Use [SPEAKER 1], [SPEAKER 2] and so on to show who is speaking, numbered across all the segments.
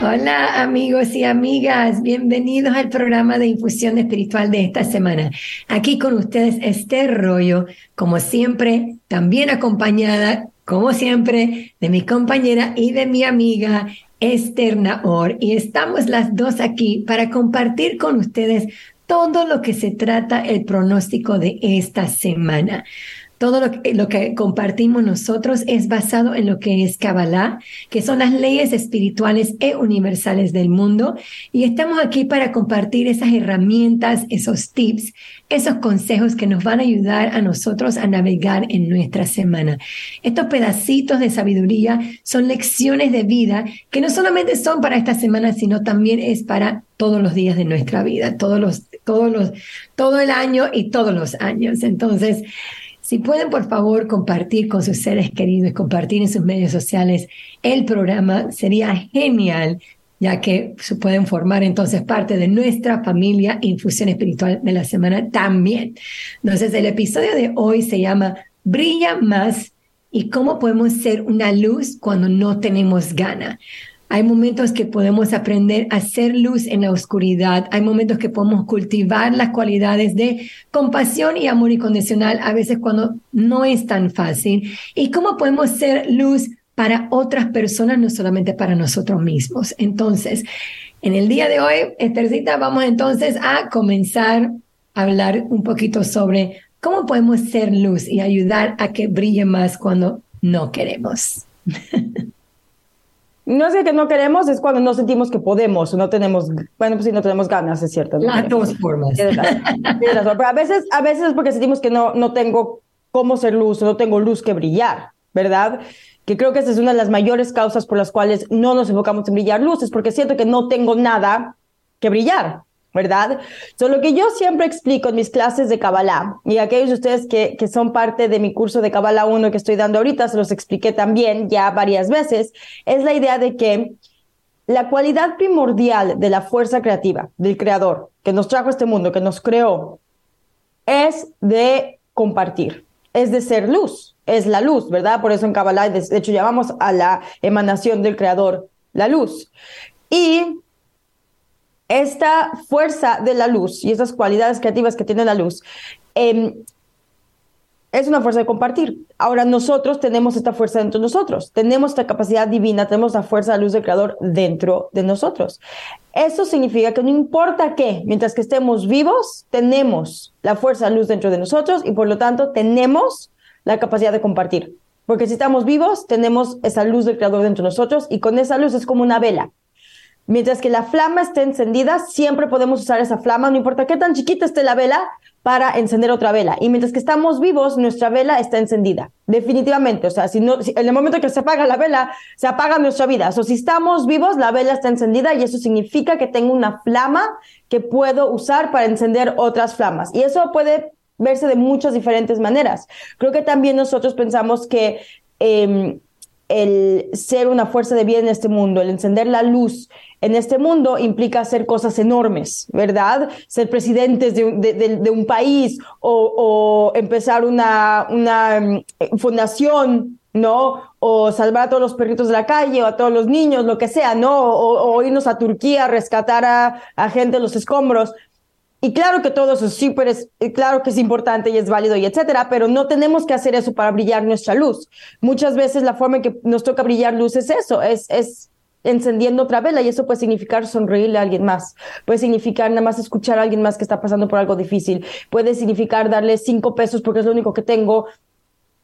[SPEAKER 1] Hola amigos y amigas, bienvenidos al programa de infusión espiritual de esta semana. Aquí con ustedes Esther Rollo, como siempre, también acompañada, como siempre, de mi compañera y de mi amiga Esther Naor. Y estamos las dos aquí para compartir con ustedes todo lo que se trata el pronóstico de esta semana. Todo lo que, compartimos nosotros es basado en lo que es Kabbalah, que son las leyes espirituales e universales del mundo. Y estamos aquí para compartir esas herramientas, esos tips, esos consejos que nos van a ayudar a nosotros a navegar en nuestra semana. Estos pedacitos de sabiduría son lecciones de vida que no solamente son para esta semana, sino también es para todos los días de nuestra vida, todos los, todos los, todo el año y todos los años. Entonces, si pueden, por favor, compartir con sus seres queridos, compartir en sus medios sociales el programa, sería genial, ya que pueden formar entonces parte de nuestra familia Infusión Espiritual de la semana también. Entonces, el episodio de hoy se llama Brilla más y cómo podemos ser una luz cuando no tenemos gana. Hay momentos que podemos aprender a hacer luz en la oscuridad. Hay momentos que podemos cultivar las cualidades de compasión y amor incondicional, a veces cuando no es tan fácil. Y cómo podemos ser luz para otras personas, no solamente para nosotros mismos. Entonces, en el día de hoy, Esthercita, vamos entonces a comenzar a hablar un poquito sobre cómo podemos ser luz y ayudar a que brille más cuando no queremos.
[SPEAKER 2] No es que no queremos, es cuando no sentimos que podemos, no tenemos, bueno, pues sí, no tenemos ganas, es cierto.
[SPEAKER 1] Las dos formas. Pero
[SPEAKER 2] a veces, a veces es porque sentimos que no, no tengo cómo ser luz, no tengo luz que brillar, ¿verdad? Que creo que esa es una de las mayores causas por las cuales no nos enfocamos en brillar luz, es porque siento que no tengo nada que brillar. ¿Verdad? So, lo que yo siempre explico en mis clases de Kabbalah, y aquellos de ustedes que, que son parte de mi curso de Kabbalah 1 que estoy dando ahorita, se los expliqué también ya varias veces, es la idea de que la cualidad primordial de la fuerza creativa, del creador, que nos trajo a este mundo, que nos creó, es de compartir, es de ser luz, es la luz, ¿verdad? Por eso en Kabbalah, de hecho, llamamos a la emanación del creador la luz. Y esta fuerza de la luz y esas cualidades creativas que tiene la luz em, es una fuerza de compartir. Ahora nosotros tenemos esta fuerza dentro de nosotros, tenemos esta capacidad divina, tenemos la fuerza de luz del Creador dentro de nosotros. Eso significa que no importa qué, mientras que estemos vivos, tenemos la fuerza de luz dentro de nosotros y por lo tanto tenemos la capacidad de compartir. Porque si estamos vivos, tenemos esa luz del Creador dentro de nosotros y con esa luz es como una vela. Mientras que la flama esté encendida, siempre podemos usar esa flama, no importa qué tan chiquita esté la vela, para encender otra vela. Y mientras que estamos vivos, nuestra vela está encendida. Definitivamente. O sea, si no, en el momento que se apaga la vela, se apaga nuestra vida. O sea, si estamos vivos, la vela está encendida y eso significa que tengo una flama que puedo usar para encender otras flamas. Y eso puede verse de muchas diferentes maneras. Creo que también nosotros pensamos que em, el ser una fuerza de vida en este mundo, el encender la luz en este mundo implica hacer cosas enormes, ¿verdad? Ser presidentes de, un país o, empezar una, una mm, fundación, ¿no? O salvar a todos los perritos de la calle o a todos los niños, lo que sea, ¿no? O, irnos a Turquía a rescatar a, a gente de los escombros. Y claro que todo eso es súper, claro que es importante y es válido y etcétera, pero no tenemos que hacer eso para brillar nuestra luz. Muchas veces la forma en que nos toca brillar luz es eso, es, es encendiendo otra vela y eso puede significar sonreírle a alguien más, puede significar nada más escuchar a alguien más que está pasando por algo difícil, puede significar darle cinco pesos porque es lo único que tengo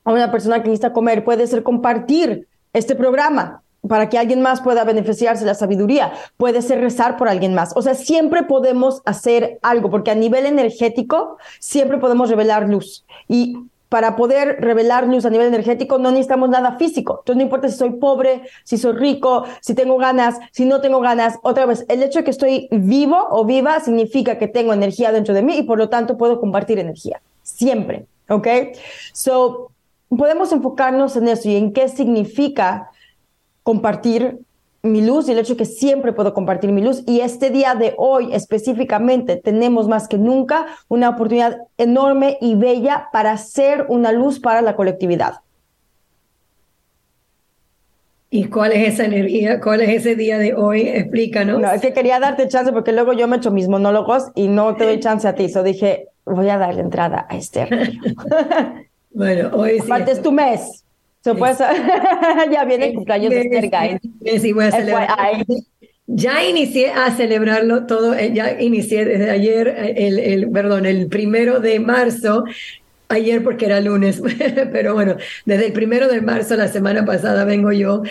[SPEAKER 2] a una persona que necesita comer, puede ser compartir este programa, para que alguien más pueda beneficiarse de la sabiduría. Puede ser rezar por alguien más. O sea, siempre podemos hacer algo, porque a nivel energético siempre podemos revelar luz. Y para poder revelar luz a nivel energético no necesitamos nada físico. Entonces no importa si soy pobre, si soy rico, si tengo ganas, si no tengo ganas. Otra vez, el hecho de que estoy vivo o viva significa que tengo energía dentro de mí y por lo tanto puedo compartir energía. Siempre. ¿Ok? So, podemos enfocarnos en eso y en qué significa compartir mi luz y el hecho que siempre puedo compartir mi luz. Y este día de hoy específicamente tenemos más que nunca una oportunidad enorme y bella para ser una luz para la colectividad.
[SPEAKER 1] ¿Y cuál es esa energía? ¿Cuál es ese día de hoy? Explícanos.
[SPEAKER 2] No, es que quería darte chance porque luego yo me echo mis monólogos y no te doy chance a ti. So dije, voy a darle entrada a Esther.
[SPEAKER 1] bueno, hoy sí.
[SPEAKER 2] Aparte es tu mes. So, pues, ya viene el cumpleaños de Esther, guys.
[SPEAKER 1] Sí, voy a celebrar. Ya inicié a celebrarlo todo, eh, ya inicié desde ayer, eh, el, el, perdón, el primero de marzo, ayer porque era lunes, pero bueno, desde el primero de marzo, la semana pasada, vengo yo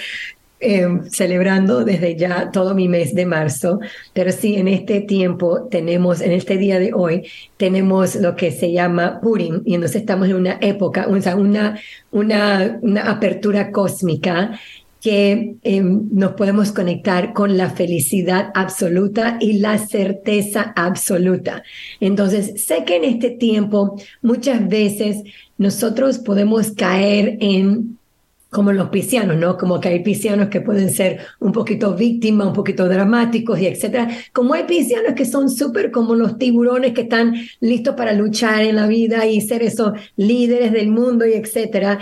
[SPEAKER 1] eh, celebrando desde ya todo mi mes de marzo, pero sí, en este tiempo tenemos, en este día de hoy, tenemos lo que se llama Purim, y entonces estamos en una época, o sea, una, una, una apertura cósmica que em, nos podemos conectar con la felicidad absoluta y la certeza absoluta. Entonces, sé que en este tiempo muchas veces nosotros podemos caer en como los piscianos, ¿no? Como que hay piscianos que pueden ser un poquito víctimas, un poquito dramáticos y etcétera. Como hay piscianos que son súper como los tiburones que están listos para luchar en la vida y ser esos líderes del mundo y etcétera.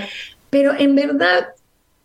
[SPEAKER 1] Pero en verdad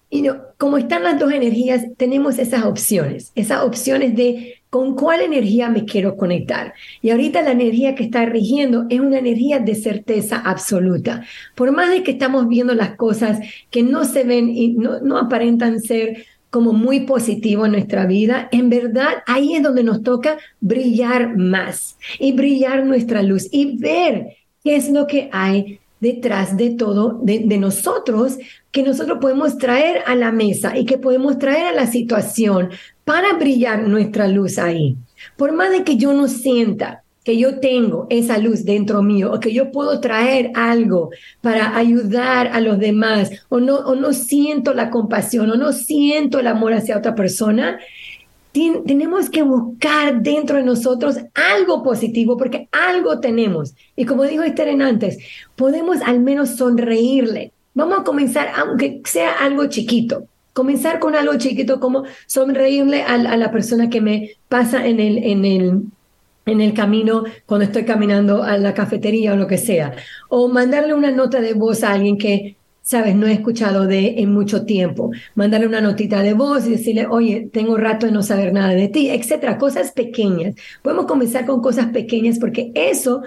[SPEAKER 1] y no, como están las dos energías, tenemos esas opciones, esas opciones de con cuál energía me quiero conectar. Y ahorita la energía que está rigiendo es una energía de certeza absoluta. Por más de que estamos viendo las cosas que no se ven y no, aparentan ser como muy positivo en nuestra vida, en verdad ahí es donde nos toca brillar más y brillar nuestra luz y ver qué es lo que hay detrás de todo, de, nosotros, que nosotros podemos traer a la mesa y que podemos traer a la situación para brillar nuestra luz ahí. Por más de que yo no sienta que yo tengo esa luz dentro mío o que yo puedo traer algo para ayudar a los demás o no, o no siento la compasión o no siento el amor hacia otra persona, tenemos que buscar dentro de nosotros algo positivo porque algo tenemos. Y como dijo Esther antes, podemos al menos sonreírle. Vamos a comenzar, aunque sea algo chiquito. Comenzar con algo chiquito como sonreírle a, a la persona que me pasa en el, en el, en el camino cuando estoy caminando a la cafetería o lo que sea. O mandarle una nota de voz a alguien que sabes, no he escuchado de en mucho tiempo. Mandarle una notita de voz y decirle, oye, tengo rato de no saber nada de ti, etcétera. Cosas pequeñas. Podemos comenzar con cosas pequeñas porque eso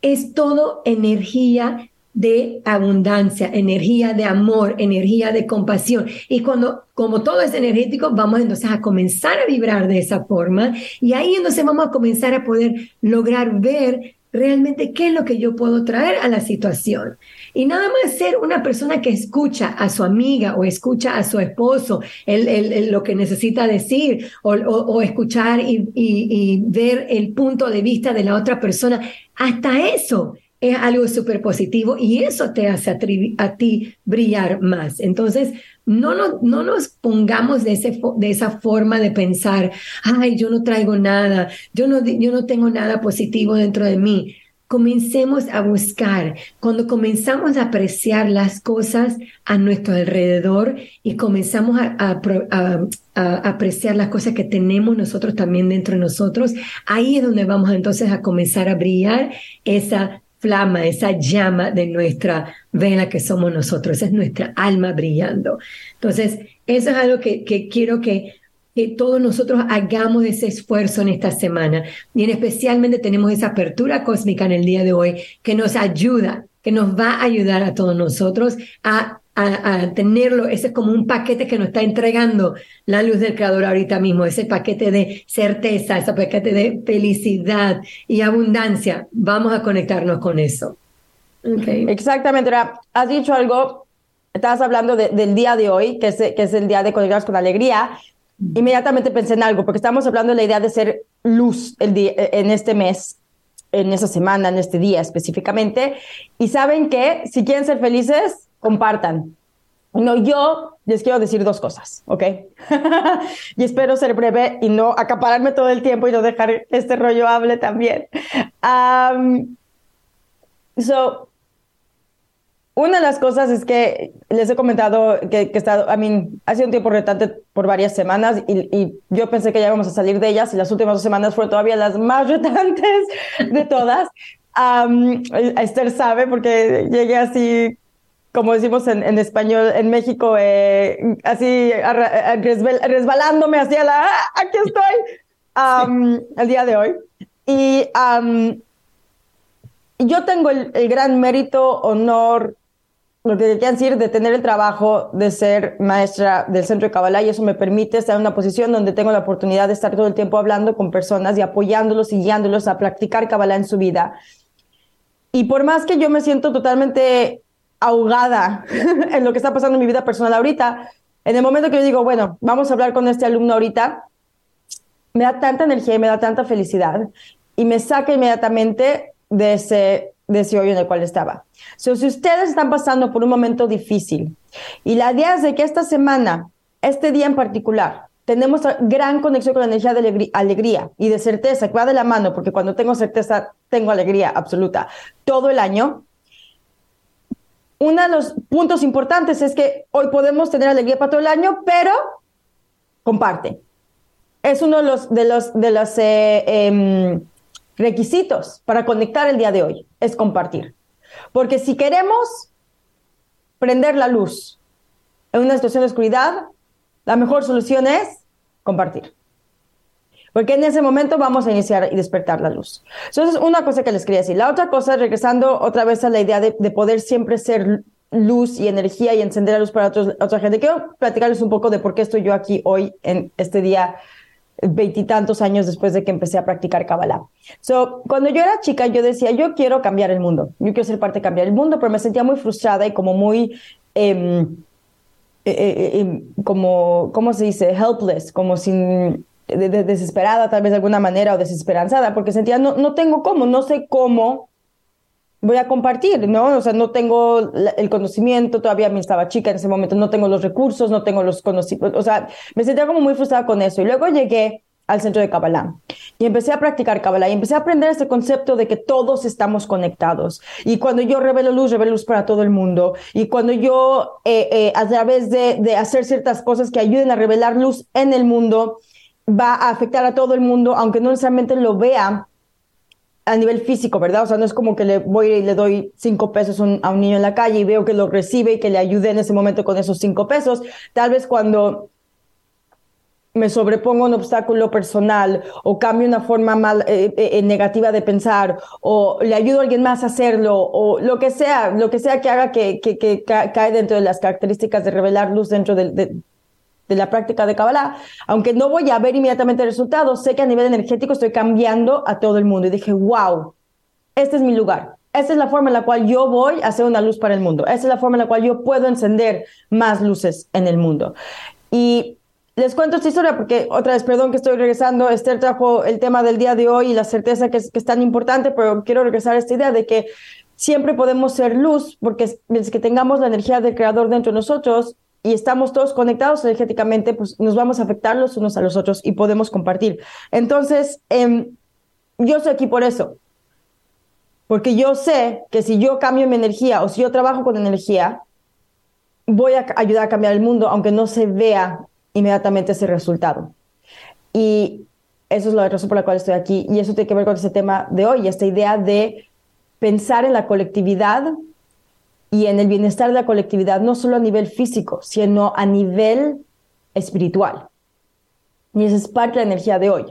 [SPEAKER 1] es todo energía de abundancia, energía de amor, energía de compasión. Y cuando, como todo es energético, vamos entonces a comenzar a vibrar de esa forma y ahí entonces vamos a comenzar a poder lograr ver realmente qué es lo que yo puedo traer a la situación. Y nada más ser una persona que escucha a su amiga o escucha a su esposo el, lo que necesita decir o, escuchar y, y, ver el punto de vista de la otra persona. Hasta eso es algo súper positivo y eso te hace a, ti brillar más. Entonces, no, no, no nos pongamos de, ese, de esa forma de pensar, ay, yo no traigo nada, yo no, yo no tengo nada positivo dentro de mí comencemos a buscar, cuando comenzamos a apreciar las cosas a nuestro alrededor y comenzamos a, apreciar las cosas que tenemos nosotros también dentro de nosotros, ahí es donde vamos entonces a comenzar a brillar esa flama, esa llama de nuestra vela que somos nosotros, es nuestra alma brillando. Entonces, eso es algo que, que quiero que que todos nosotros hagamos ese esfuerzo en esta semana. Y en especialmente tenemos esa apertura cósmica en el día de hoy que nos ayuda, que nos va a ayudar a todos nosotros a, a, tenerlo. Ese es como un paquete que nos está entregando la luz del Creador ahorita mismo, ese paquete de certeza, ese paquete de felicidad y abundancia. Vamos a conectarnos con eso.
[SPEAKER 2] Okay. Exactamente. Has dicho algo, estabas hablando del día de hoy, que es, que es el día de conectarnos con alegría, inmediatamente pensé en algo, porque estamos hablando de la idea de ser luz el día, en este mes, en esa semana, en este día específicamente. Y saben que si quieren ser felices, compartan. No, yo les quiero decir dos cosas, ¿ok? y espero ser breve y no acapararme todo el tiempo y no dejar este rollo hable también. Um, so, una de las cosas es que les he comentado que, que estado, a mí, ha sido un tiempo retante por varias semanas y, yo pensé que ya íbamos a salir de ellas y las últimas dos semanas fueron todavía las más retantes de todas. Um, Esther sabe porque llegué así como decimos en, en español, en México, eh, así resbalándome hacia la, ¡ah, aquí estoy, el día de hoy. Y yo tengo el, el, gran mérito, honor, lo que quieran decir, de tener el trabajo de ser maestra del centro de Kabbalah y eso me permite estar en una posición donde tengo la oportunidad de estar todo el tiempo hablando con personas y apoyándolos y guiándolos a practicar Kabbalah en su vida. Y por más que yo me siento totalmente ahogada en lo que está pasando en mi vida personal ahorita, en el momento que yo digo, bueno, vamos a hablar con este alumno ahorita, me da tanta energía y me da tanta felicidad y me saca inmediatamente de ese de ese hoyo en el cual estaba. si ustedes están pasando por un momento difícil y la idea es de que esta semana, este día en particular, tenemos gran conexión con la energía de alegría y de certeza, que va de la mano, porque cuando tengo certeza, tengo alegría absoluta todo el año. Uno de los puntos importantes es que hoy podemos tener alegría para todo el año, pero comparte. Es uno de los, de los, de los eh, em, requisitos para conectar el día de hoy es compartir. Porque si queremos prender la luz en una situación de oscuridad, la mejor solución es compartir. Porque en ese momento vamos a iniciar y despertar la luz. Entonces, una cosa que les quería decir. La otra cosa, regresando otra vez a la idea de, poder siempre ser luz y energía y encender la luz para otra gente, quiero platicarles un poco de por qué estoy yo aquí hoy en este día veintitantos años después de que empecé a practicar Kabbalah. So, cuando yo era chica, yo decía, yo quiero cambiar el mundo, yo quiero ser parte de cambiar el mundo, pero me sentía muy frustrada y como muy, eh, eh, eh, como, ¿cómo se dice? Helpless, como sin, desesperada tal vez de alguna manera o desesperanzada, porque sentía, no, no tengo cómo, no sé cómo voy a compartir, ¿no? O sea, no tengo el conocimiento, todavía me estaba chica en ese momento, no tengo los recursos, no tengo los conocimientos, o sea, me sentía como muy frustrada con eso. Y luego llegué al centro de Kabbalah y empecé a practicar Kabbalah y empecé a aprender este concepto de que todos estamos conectados. Y cuando yo revelo luz, revelo luz para todo el mundo. Y cuando yo, eh, eh, a través de, de hacer ciertas cosas que ayuden a revelar luz en el mundo, va a afectar a todo el mundo, aunque no necesariamente lo vea a nivel físico, ¿verdad? O sea, no es como que le voy y le doy cinco pesos a un niño en la calle y veo que lo recibe y que le ayude en ese momento con esos cinco pesos. Tal vez cuando me sobrepongo un obstáculo personal o cambio una forma mal, eh, eh, eh, negativa de pensar o le ayudo a alguien más a hacerlo o lo que sea, lo que sea que haga que, que, que cae dentro de las características de revelar luz dentro de, de la práctica de Kabbalah, aunque no voy a ver inmediatamente resultados, sé que a nivel energético estoy cambiando a todo el mundo. Y dije, wow, este es mi lugar. Esta es la forma en la cual yo voy a hacer una luz para el mundo. Esta es la forma en la cual yo puedo encender más luces en el mundo. Y les cuento esta historia porque, otra vez, perdón que estoy regresando, Esther trajo el tema del día de hoy y la certeza que es, que es tan importante, pero quiero regresar a esta idea de que siempre podemos ser luz, porque mientras que tengamos la energía del creador dentro de nosotros, y estamos todos conectados energéticamente, pues nos vamos a afectar los unos a los otros y podemos compartir. Entonces, em, yo estoy aquí por eso, porque yo sé que si yo cambio mi energía o si yo trabajo con energía, voy a ayudar a cambiar el mundo, aunque no se vea inmediatamente ese resultado. Y eso es la razón por la cual estoy aquí. Y eso tiene que ver con ese tema de hoy, esta idea de pensar en la colectividad y en el bienestar de la colectividad, no solo a nivel físico, sino a nivel espiritual. Y esa es parte de la energía de hoy.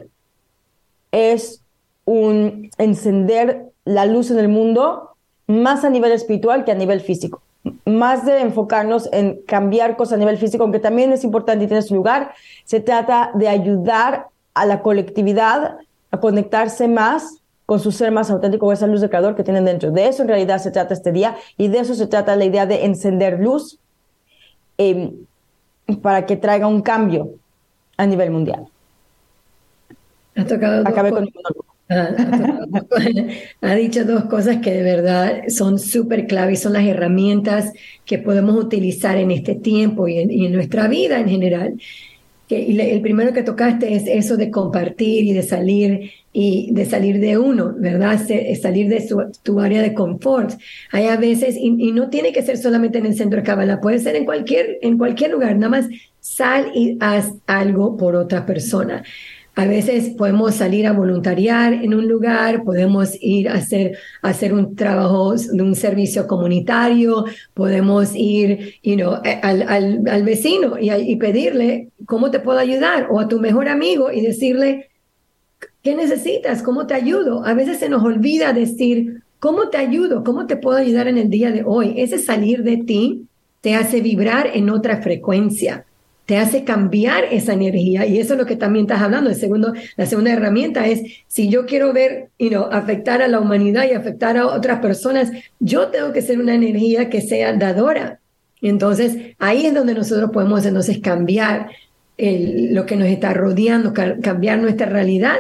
[SPEAKER 2] Es un encender la luz en el mundo más a nivel espiritual que a nivel físico. Más de enfocarnos en cambiar cosas a nivel físico, aunque también es importante y tiene su lugar, se trata de ayudar a la colectividad a conectarse más con su ser más auténtico, con esa luz de creador que tienen dentro. De eso en realidad se trata este día y de eso se trata la idea de encender luz em, para que traiga un cambio a nivel mundial.
[SPEAKER 1] Ha tocado Acabé con ha, ha, dicho dos cosas que de verdad son súper claves, son las herramientas que podemos utilizar en este tiempo y en nuestra vida en general que el primero que tocaste es eso de compartir y de salir y de salir de uno, ¿verdad? Salir de tu área de confort. Hay a veces, y, no tiene que ser solamente en el centro de Kabbalah, puede ser en cualquier, en cualquier lugar, nada más sal y haz algo por otra persona. A veces podemos salir a voluntariar en un lugar, podemos ir a hacer, hacer un trabajo de un servicio comunitario, podemos ir you know, al, al, al, vecino y, y pedirle cómo te puedo ayudar o a tu mejor amigo y decirle, ¿qué necesitas? ¿Cómo te ayudo? A veces se nos olvida decir, ¿cómo te ayudo? ¿Cómo te puedo ayudar en el día de hoy? Ese salir de ti te hace vibrar en otra frecuencia te hace cambiar esa energía y eso es lo que también estás hablando. Segundo, la segunda herramienta es, si yo quiero ver, you afectar a la humanidad y afectar a otras personas, yo tengo que ser una energía que sea dadora. Entonces, ahí es donde nosotros podemos entonces cambiar lo que nos está rodeando, cambiar nuestra realidad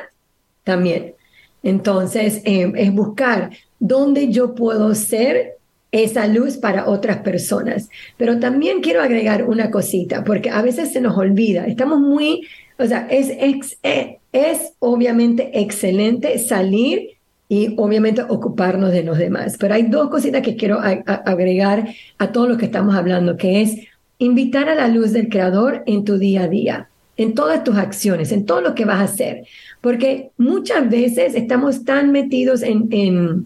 [SPEAKER 1] también. Entonces, eh, es buscar dónde yo puedo ser esa luz para otras personas. Pero también quiero agregar una cosita, porque a veces se nos olvida, estamos muy, o sea, es, es, eh, es obviamente excelente salir y obviamente ocuparnos de los demás. Pero hay dos cositas que quiero agregar a todo lo que estamos hablando, que es invitar a la luz del Creador en tu día a día, en todas tus acciones, en todo lo que vas a hacer. Porque muchas veces estamos tan metidos en, en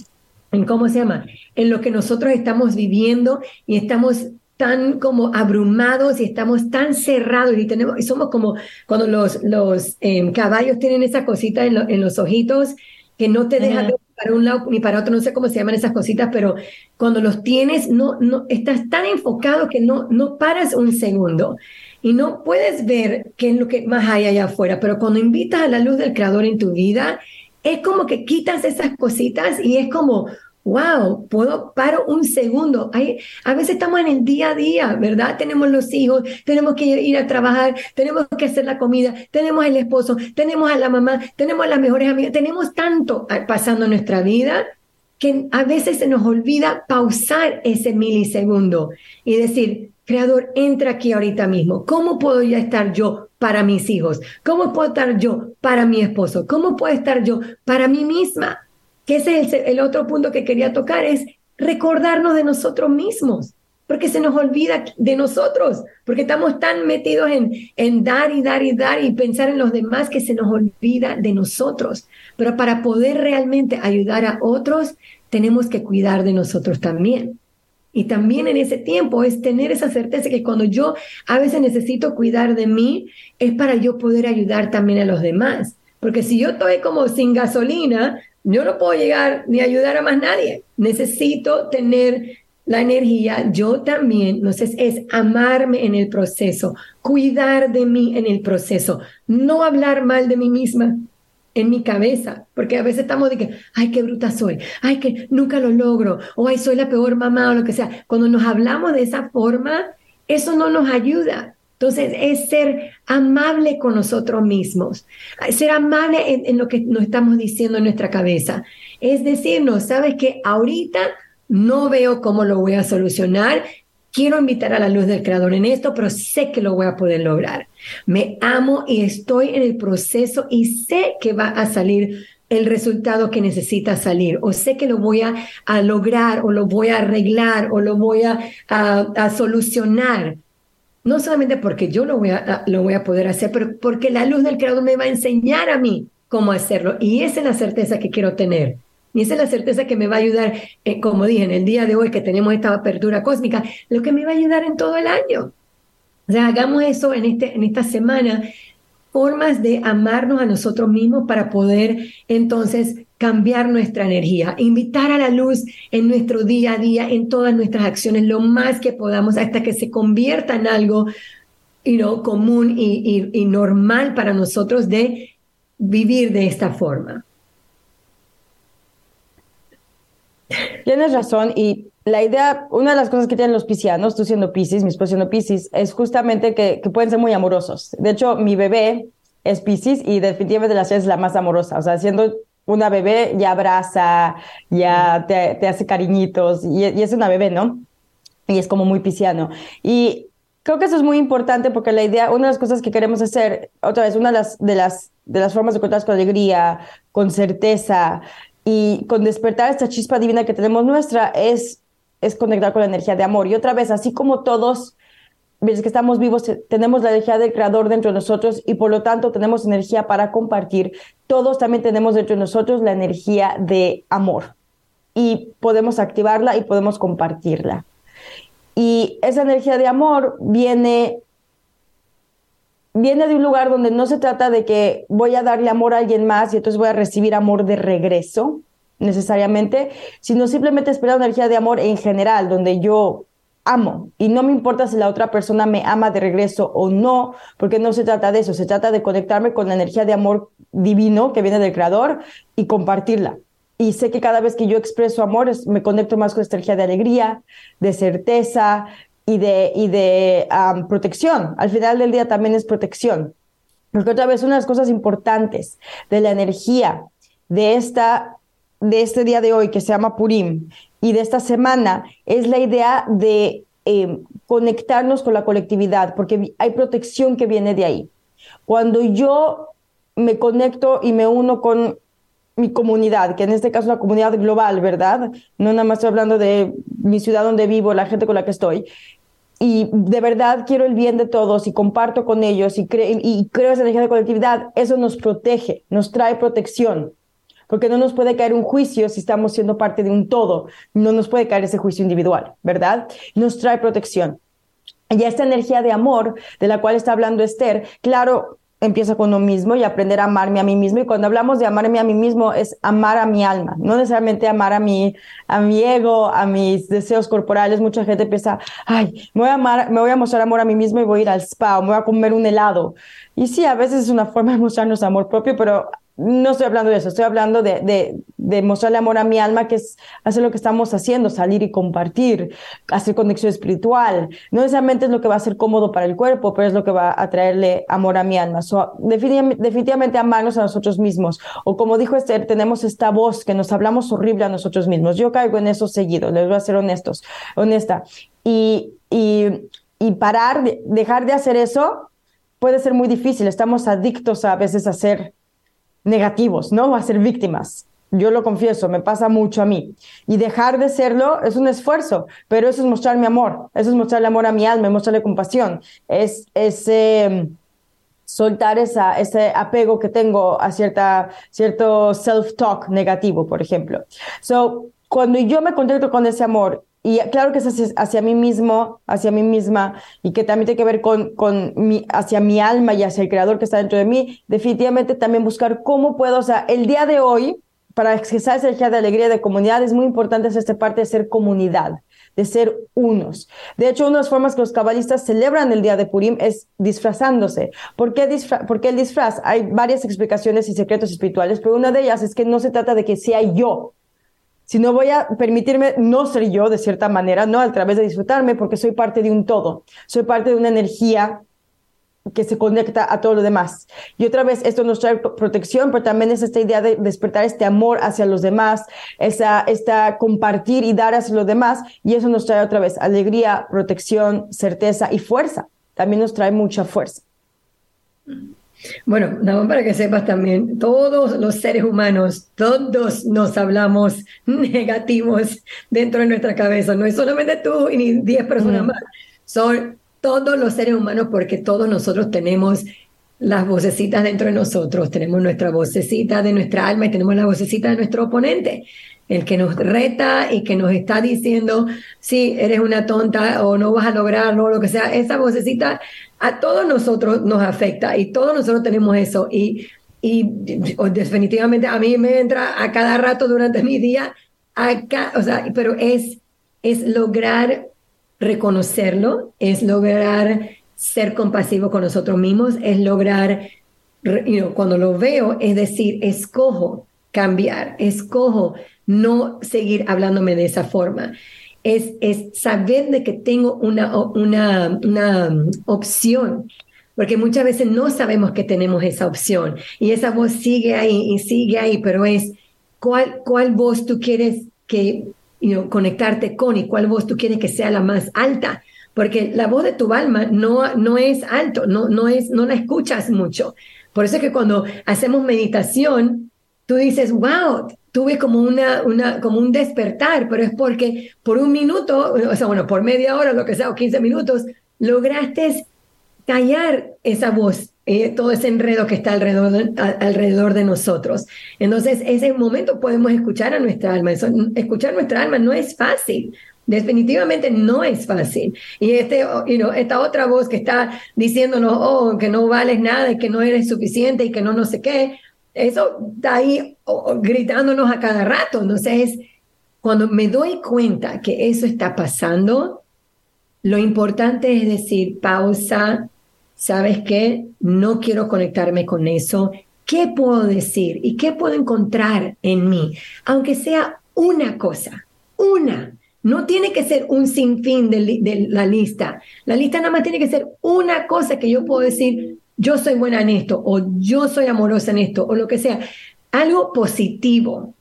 [SPEAKER 1] en cómo se llama, en lo que nosotros estamos viviendo y estamos tan como abrumados y estamos tan cerrados y tenemos y somos como cuando los los em, caballos tienen esa cosita en, en, los ojitos que no te dejan de para un lado ni para otro no sé cómo se llaman esas cositas pero cuando los tienes no no estás tan enfocado que no no paras un segundo y no puedes ver qué es lo que más hay allá afuera pero cuando invitas a la luz del creador en tu vida es como que quitas esas cositas y es como, wow, puedo paro un segundo. Hay, a veces estamos en el día a día, ¿verdad? Tenemos los hijos, tenemos que ir a trabajar, tenemos que hacer la comida, tenemos el esposo, tenemos a la mamá, tenemos a las mejores amigas, tenemos tanto pasando en nuestra vida que a veces se nos olvida pausar ese milisegundo y decir, Creador, entra aquí ahorita mismo. ¿Cómo puedo ya estar yo para mis hijos? ¿Cómo puedo estar yo para mi esposo? ¿Cómo puedo estar yo para mí misma? Que ese es el, otro punto que quería tocar, es recordarnos de nosotros mismos, porque se nos olvida de nosotros, porque estamos tan metidos en, en dar y dar y dar y pensar en los demás que se nos olvida de nosotros. Pero para poder realmente ayudar a otros, tenemos que cuidar de nosotros también. Y también en ese tiempo es tener esa certeza que cuando yo a veces necesito cuidar de mí, es para yo poder ayudar también a los demás. Porque si yo estoy como sin gasolina, yo no puedo llegar ni ayudar a más nadie. Necesito tener la energía, yo también, entonces es amarme en el proceso, cuidar de mí en el proceso, no hablar mal de mí misma, en mi cabeza, porque a veces estamos de que, ay, qué bruta soy, ay, que nunca lo logro, o ay, soy la peor mamá o lo que sea. Cuando nos hablamos de esa forma, eso no nos ayuda. Entonces, es ser amable con nosotros mismos, ser amable en, en lo que nos estamos diciendo en nuestra cabeza. Es decirnos, sabes que ahorita no veo cómo lo voy a solucionar, quiero invitar a la luz del Creador en esto, pero sé que lo voy a poder lograr. Me amo y estoy en el proceso y sé que va a salir el resultado que necesita salir, o sé que lo voy a, lograr, o lo voy a arreglar, o lo voy a, a, solucionar. No solamente porque yo lo voy, a, lo voy a poder hacer, pero porque la luz del Creador me va a enseñar a mí cómo hacerlo. Y esa es la certeza que quiero tener. Y esa es la certeza que me va a ayudar, eh, como dije, en el día de hoy que tenemos esta apertura cósmica, lo que me va a ayudar en todo el año. O sea, hagamos eso en, este, en esta semana, formas de amarnos a nosotros mismos para poder entonces cambiar nuestra energía, invitar a la luz en nuestro día a día, en todas nuestras acciones, lo más que podamos, hasta que se convierta en algo you común y normal para nosotros de vivir de esta forma.
[SPEAKER 2] Tienes razón y la idea, una de las cosas que tienen los piscianos, tú siendo piscis, mi esposo siendo piscis, es justamente que, pueden ser muy amorosos. De hecho, mi bebé es piscis y definitivamente la es la más amorosa. O sea, siendo una bebé ya abraza, ya te, te hace cariñitos y, y, es una bebé, ¿no? Y es como muy pisciano. Y creo que eso es muy importante porque la idea, una de las cosas que queremos hacer, otra vez, una de las, de las, de las formas de contar con alegría, con certeza, y con despertar esta chispa divina que tenemos nuestra es, es conectar con la energía de amor. Y otra vez, así como todos mientras que estamos vivos, tenemos la energía del creador dentro de nosotros y por lo tanto tenemos energía para compartir. Todos también tenemos dentro de nosotros la energía de amor y podemos activarla y podemos compartirla. Y esa energía de amor viene viene de un lugar donde no se trata de que voy a darle amor a alguien más y entonces voy a recibir amor de regreso necesariamente, sino simplemente esperar una energía de amor en general, donde yo amo y no me importa si la otra persona me ama de regreso o no, porque no se trata de eso, se trata de conectarme con la energía de amor divino que viene del creador y compartirla. Y sé que cada vez que yo expreso amor me conecto más con esta energía de alegría, de certeza y de, y de protección. Al final del día también es protección. Porque otra vez, una de las cosas importantes de la energía de esta de este día de hoy que se llama Purim y de esta semana es la idea de eh, conectarnos con la colectividad, porque hay protección que viene de ahí. Cuando yo me conecto y me uno con mi comunidad, que en este caso es una comunidad global, ¿verdad? No nada más estoy hablando de mi ciudad donde vivo, la gente con la que estoy. Y de verdad quiero el bien de todos y comparto con ellos y, y creo esa energía de colectividad, eso nos protege, nos trae protección porque no nos puede caer un juicio si estamos siendo parte de un todo, no nos puede caer ese juicio individual, ¿verdad? Nos trae protección. Y esta energía de amor de la cual está hablando Esther, claro, empieza con uno mismo y aprender a amarme a mí mismo. Y cuando hablamos de amarme a mí mismo es amar a mi alma, no necesariamente amar a mi, a mi ego, a mis deseos corporales. Mucha gente piensa, ay, me voy a amar, me voy a mostrar amor a mí mismo y voy a ir al spa o me voy a comer un helado. Y sí, a veces es una forma de mostrarnos amor propio, pero no estoy hablando de eso, estoy hablando de, de, de, mostrarle amor a mi alma, que es hacer lo que estamos haciendo, salir y compartir, hacer conexión espiritual. No necesariamente es lo que va a ser cómodo para el cuerpo, pero es lo que va a traerle amor a mi alma. definitivamente, definitivamente amarnos a nosotros mismos. O como dijo Esther, tenemos esta voz que nos hablamos horrible a nosotros mismos. Yo caigo en eso seguido, les voy a ser honestos, honesta. Y, y, y parar, dejar de hacer eso puede ser muy difícil. Estamos adictos a, veces a ser negativos, ¿no? A ser víctimas. Yo lo confieso, me pasa mucho a mí. Y dejar de serlo es un esfuerzo, pero eso es mostrar mi amor, eso es mostrarle amor a mi alma, mostrarle compasión, es ese soltar esa, ese apego que tengo a cierta, cierto self-talk negativo, por ejemplo. So, cuando yo me contacto con ese amor y claro que es hacia, mí mismo, hacia mí misma, y que también tiene que ver con, con mi, hacia mi alma y hacia el creador que está dentro de mí, definitivamente también buscar cómo puedo, o sea, el día de hoy, para expresar esa energía de alegría de comunidad, es muy importante esta parte de ser comunidad, de ser unos. De hecho, una de las formas que los cabalistas celebran el día de Purim es disfrazándose. ¿Por qué, ¿Por qué el disfraz? Hay varias explicaciones y secretos espirituales, pero una de ellas es que no se trata de que sea yo, si no voy a permitirme no ser yo de cierta manera, no a través de disfrutarme, porque soy parte de un todo, soy parte de una energía que se conecta a todo lo demás. Y otra vez, esto nos trae protección, pero también es esta idea de despertar este amor hacia los demás, esa, esta compartir y dar hacia los demás, y eso nos trae otra vez alegría, protección, certeza y fuerza. También nos trae mucha fuerza.
[SPEAKER 1] Bueno, nada más para que sepas también, todos los seres humanos, todos nos hablamos negativos dentro de nuestra cabeza. No es solamente tú y ni 10 personas más. Son todos los seres humanos porque todos nosotros tenemos las vocecitas dentro de nosotros. Tenemos nuestra vocecita de nuestra alma y tenemos la vocecita de nuestro oponente el que nos reta y que nos está diciendo, sí, eres una tonta o no vas a lograrlo, lo que sea, esa vocecita a todos nosotros nos afecta y todos nosotros tenemos eso. Y, y definitivamente a mí me entra a cada rato durante mi día, acá, o sea, pero es, es lograr reconocerlo, es lograr ser compasivo con nosotros mismos, es lograr, cuando lo veo, es decir, escojo cambiar, escojo no seguir hablándome de esa forma. Es, es saber de que tengo una, una, una opción, porque muchas veces no sabemos que tenemos esa opción y esa voz sigue ahí y sigue ahí, pero es cuál, cuál voz tú quieres que conectarte con y cuál voz tú quieres que sea la más alta, porque la voz de tu alma no, no es alto, no, no, es, no la escuchas mucho. Por eso es que cuando hacemos meditación, tú dices, wow, tuve como, una, una, como un despertar, pero es porque por un minuto, o sea, bueno, por media hora, lo que sea, o 15 minutos, lograste callar esa voz, eh, todo ese enredo que está alrededor de, alrededor de nosotros. Entonces, ese momento podemos escuchar a nuestra alma. escuchar nuestra alma no es fácil. Definitivamente no es fácil. Y este, you know, esta otra voz que está diciéndonos, oh, que no vales nada y que no eres suficiente y que no no sé qué, eso está ahí gritándonos a cada rato. Entonces, cuando me doy cuenta que eso está pasando, lo importante es decir, pausa, ¿sabes qué? No quiero conectarme con eso. ¿Qué puedo decir y qué puedo encontrar en mí? Aunque sea una cosa, una. No tiene que ser un sinfín de, de, la lista. La lista nada más tiene que ser una cosa que yo puedo decir, yo soy buena en esto, o yo soy amorosa en esto, o lo que sea. Algo positivo,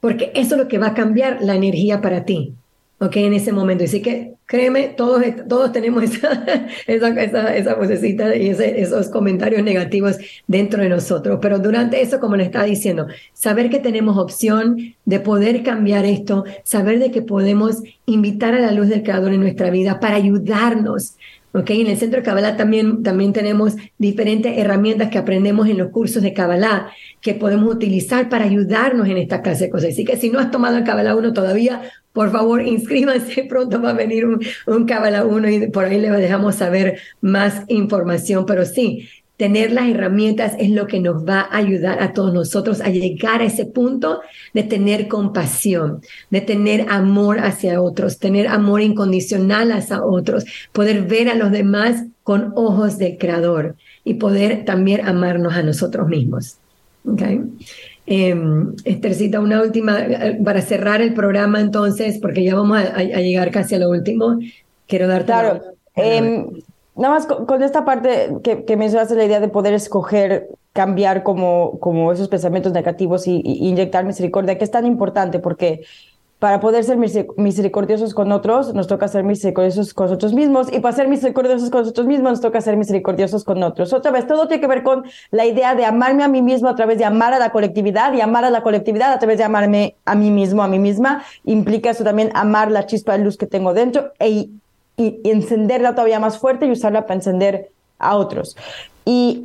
[SPEAKER 1] porque eso es lo que va a cambiar la energía para ti. ¿ok? En ese momento. Así que créeme, todos, todos tenemos esa, esa, esa, vocecita y esos comentarios negativos dentro de nosotros. Pero durante eso, como le estaba diciendo, saber que tenemos opción de poder cambiar esto, saber de que podemos invitar a la luz del Creador en nuestra vida para ayudarnos Okay, en el centro de Kabbalah también, también tenemos diferentes herramientas que aprendemos en los cursos de Kabbalah que podemos utilizar para ayudarnos en esta clase de cosas. Así que si no has tomado el Kabbalah 1 todavía, por favor, inscríbanse, pronto va a venir un, un Kabbalah 1 y por ahí les dejamos saber más información, pero sí, tener las herramientas es lo que nos va a ayudar a todos nosotros a llegar a ese punto de tener compasión, de tener amor hacia otros, tener amor incondicional hacia otros, poder ver a los demás con ojos del Creador y poder también amarnos a nosotros mismos. Okay. Eh, Esthercita, una última, eh, para cerrar el programa entonces, porque ya vamos a, llegar casi a lo último, quiero darte...
[SPEAKER 2] Claro, em, nada más con, esta parte que, que, mencionaste, la idea de poder escoger cambiar como, como esos pensamientos negativos y, inyectar misericordia, que es tan importante porque para poder ser misericordiosos con otros, nos toca ser misericordiosos con nosotros mismos. Y para ser misericordiosos con nosotros mismos, nos toca ser misericordiosos con otros. Otra vez, todo tiene que ver con la idea de amarme a mí mismo a través de amar a la colectividad y amar a la colectividad a través de amarme a mí mismo, a mí misma. Implica eso también amar la chispa de luz que tengo dentro e, y, encenderla todavía más fuerte y usarla para encender a otros. Y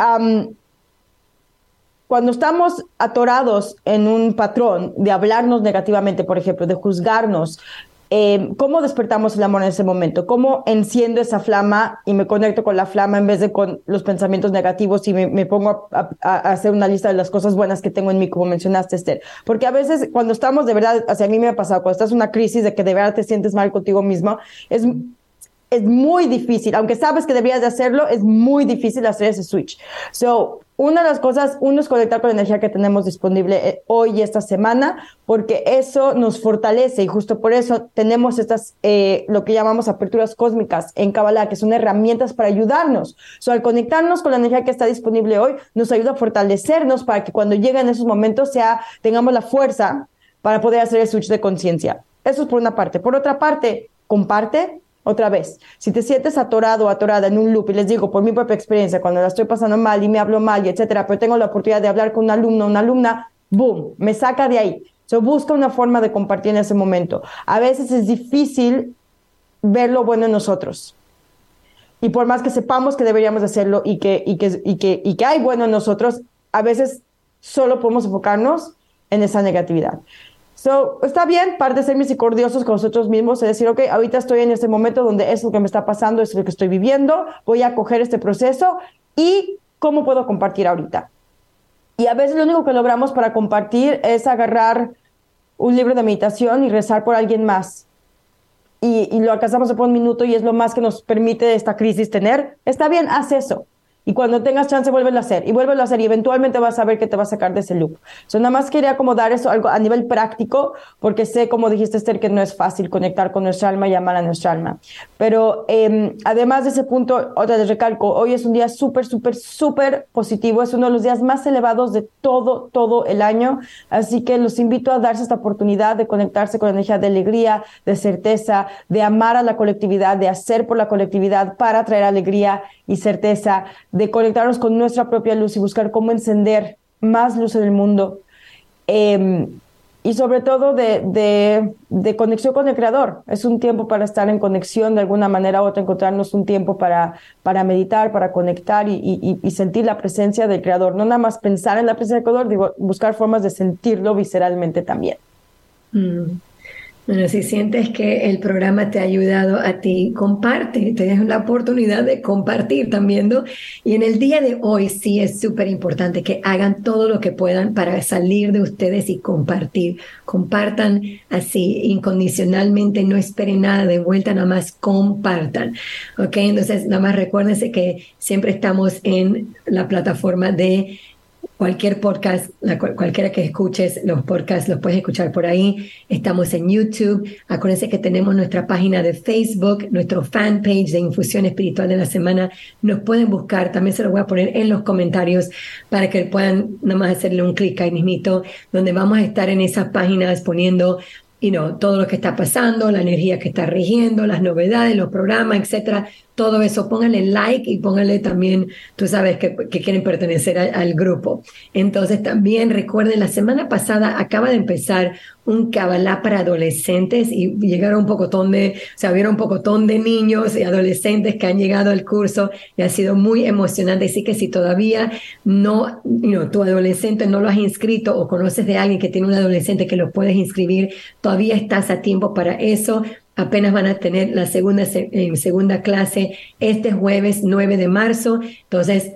[SPEAKER 2] cuando estamos atorados en un patrón de hablarnos negativamente, por ejemplo, de juzgarnos, eh, ¿cómo despertamos el amor en ese momento? ¿Cómo enciendo esa flama y me conecto con la flama en vez de con los pensamientos negativos y me, pongo a, hacer una lista de las cosas buenas que tengo en mí, como mencionaste, Esther? Porque a veces cuando estamos de verdad, hacia mí me ha pasado, cuando estás en una crisis de que de verdad te sientes mal contigo mismo, es es muy difícil, aunque sabes que deberías de hacerlo, es muy difícil hacer ese switch. So, una de las cosas, uno es conectar con la energía que tenemos disponible eh, hoy y esta semana, porque eso nos fortalece y justo por eso tenemos estas, eh, lo que llamamos aperturas cósmicas en Kabbalah, que son herramientas para ayudarnos. So, al conectarnos con la energía que está disponible hoy, nos ayuda a fortalecernos para que cuando lleguen esos momentos sea, tengamos la fuerza para poder hacer el switch de conciencia. Eso es por una parte. Por otra parte, comparte, otra vez, si te sientes atorado o atorada en un loop, y les digo por mi propia experiencia, cuando la estoy pasando mal y me hablo mal y etcétera, pero tengo la oportunidad de hablar con un alumno o una alumna, boom, me saca de ahí. So, busca una forma de compartir en ese momento. A veces es difícil ver lo bueno en nosotros. Y por más que sepamos que deberíamos hacerlo y que, y que, y que, y que hay bueno en nosotros, a veces solo podemos enfocarnos en esa negatividad. So, está bien, parte de ser misericordiosos con nosotros mismos, es decir, ok, ahorita estoy en este momento donde es lo que me está pasando, es lo que estoy viviendo, voy a coger este proceso y cómo puedo compartir ahorita. Y a veces lo único que logramos para compartir es agarrar un libro de meditación y rezar por alguien más. Y, y lo alcanzamos por un minuto y es lo más que nos permite esta crisis tener. Está bien, haz eso. Y cuando tengas chance, vuelve a hacer y vuelve a hacer y eventualmente vas a ver que te va a sacar de ese loop. So, nada más quería como dar eso algo a nivel práctico, porque sé, como dijiste, Esther, que no es fácil conectar con nuestra alma y amar a nuestra alma. Pero eh, además de ese punto, otra vez recalco, hoy es un día súper, súper, súper positivo. Es uno de los días más elevados de todo, todo el año. Así que los invito a darse esta oportunidad de conectarse con la energía de alegría, de certeza, de amar a la colectividad, de hacer por la colectividad para traer alegría y certeza de conectarnos con nuestra propia luz y buscar cómo encender más luz en el mundo. Em, y sobre todo de, de, conexión con el creador. Es un tiempo para estar en conexión de alguna manera u otra, encontrarnos un tiempo para, para meditar, para conectar y sentir la presencia del creador. No nada más pensar en la presencia del creador, digo, buscar formas de sentirlo visceralmente también.
[SPEAKER 1] Mm. Bueno, si sientes que el programa te ha ayudado a ti, comparte, te la oportunidad de compartir también, ¿no? Y en el día de hoy sí es súper importante que hagan todo lo que puedan para salir de ustedes y compartir. Compartan así incondicionalmente, no esperen nada de vuelta, nada más compartan. ¿Ok? Entonces, nada más recuérdense que siempre estamos en la plataforma de cualquier podcast, cualquiera que escuches los podcasts, los puedes escuchar por ahí. Estamos en YouTube. Acuérdense que tenemos nuestra página de Facebook, nuestro fanpage de Infusión Espiritual de la Semana. Nos pueden buscar. También se lo voy a poner en los comentarios para que puedan nomás hacerle un clic ahí mismito, donde vamos a estar en esas páginas poniendo y no todo lo que está pasando, la energía que está rigiendo, las novedades, los programas, etcétera, todo eso, pónganle like y pónganle también, tú sabes que, quieren pertenecer al grupo. Entonces también recuerden, la semana pasada acaba de empezar un cabalá para adolescentes y llegaron un pocotón de, o sea, vieron un pocotón de niños y adolescentes que han llegado al curso y ha sido muy emocionante. Así que si todavía no, you tu adolescente no lo has inscrito o conoces de alguien que tiene un adolescente que lo puedes inscribir, todavía estás a tiempo para eso apenas van a tener la segunda, segunda clase este jueves 9 de marzo. Entonces,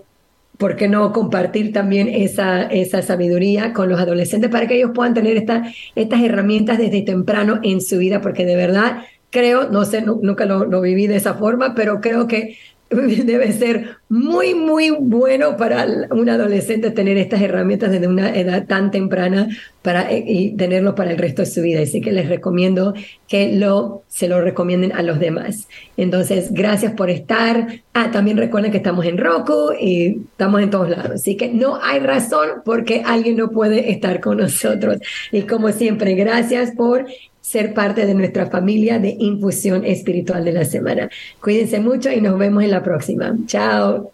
[SPEAKER 1] ¿por qué no compartir también esa, esa sabiduría con los adolescentes para que ellos puedan tener esta, estas herramientas desde temprano en su vida? Porque de verdad creo, no sé, nunca lo, lo, viví de esa forma, pero creo que debe ser muy, muy bueno para un adolescente tener estas herramientas desde una edad tan temprana para, eh, y tenerlo para el resto de su vida. Así que les recomiendo que lo, se lo recomienden a los demás. Entonces, gracias por estar. Ah, también recuerden que estamos en Roku y estamos en todos lados. Así que no hay razón porque alguien no puede estar con nosotros. Y como siempre, gracias por ser parte de nuestra familia de infusión espiritual de la semana. Cuídense mucho y nos vemos en la próxima. Chao.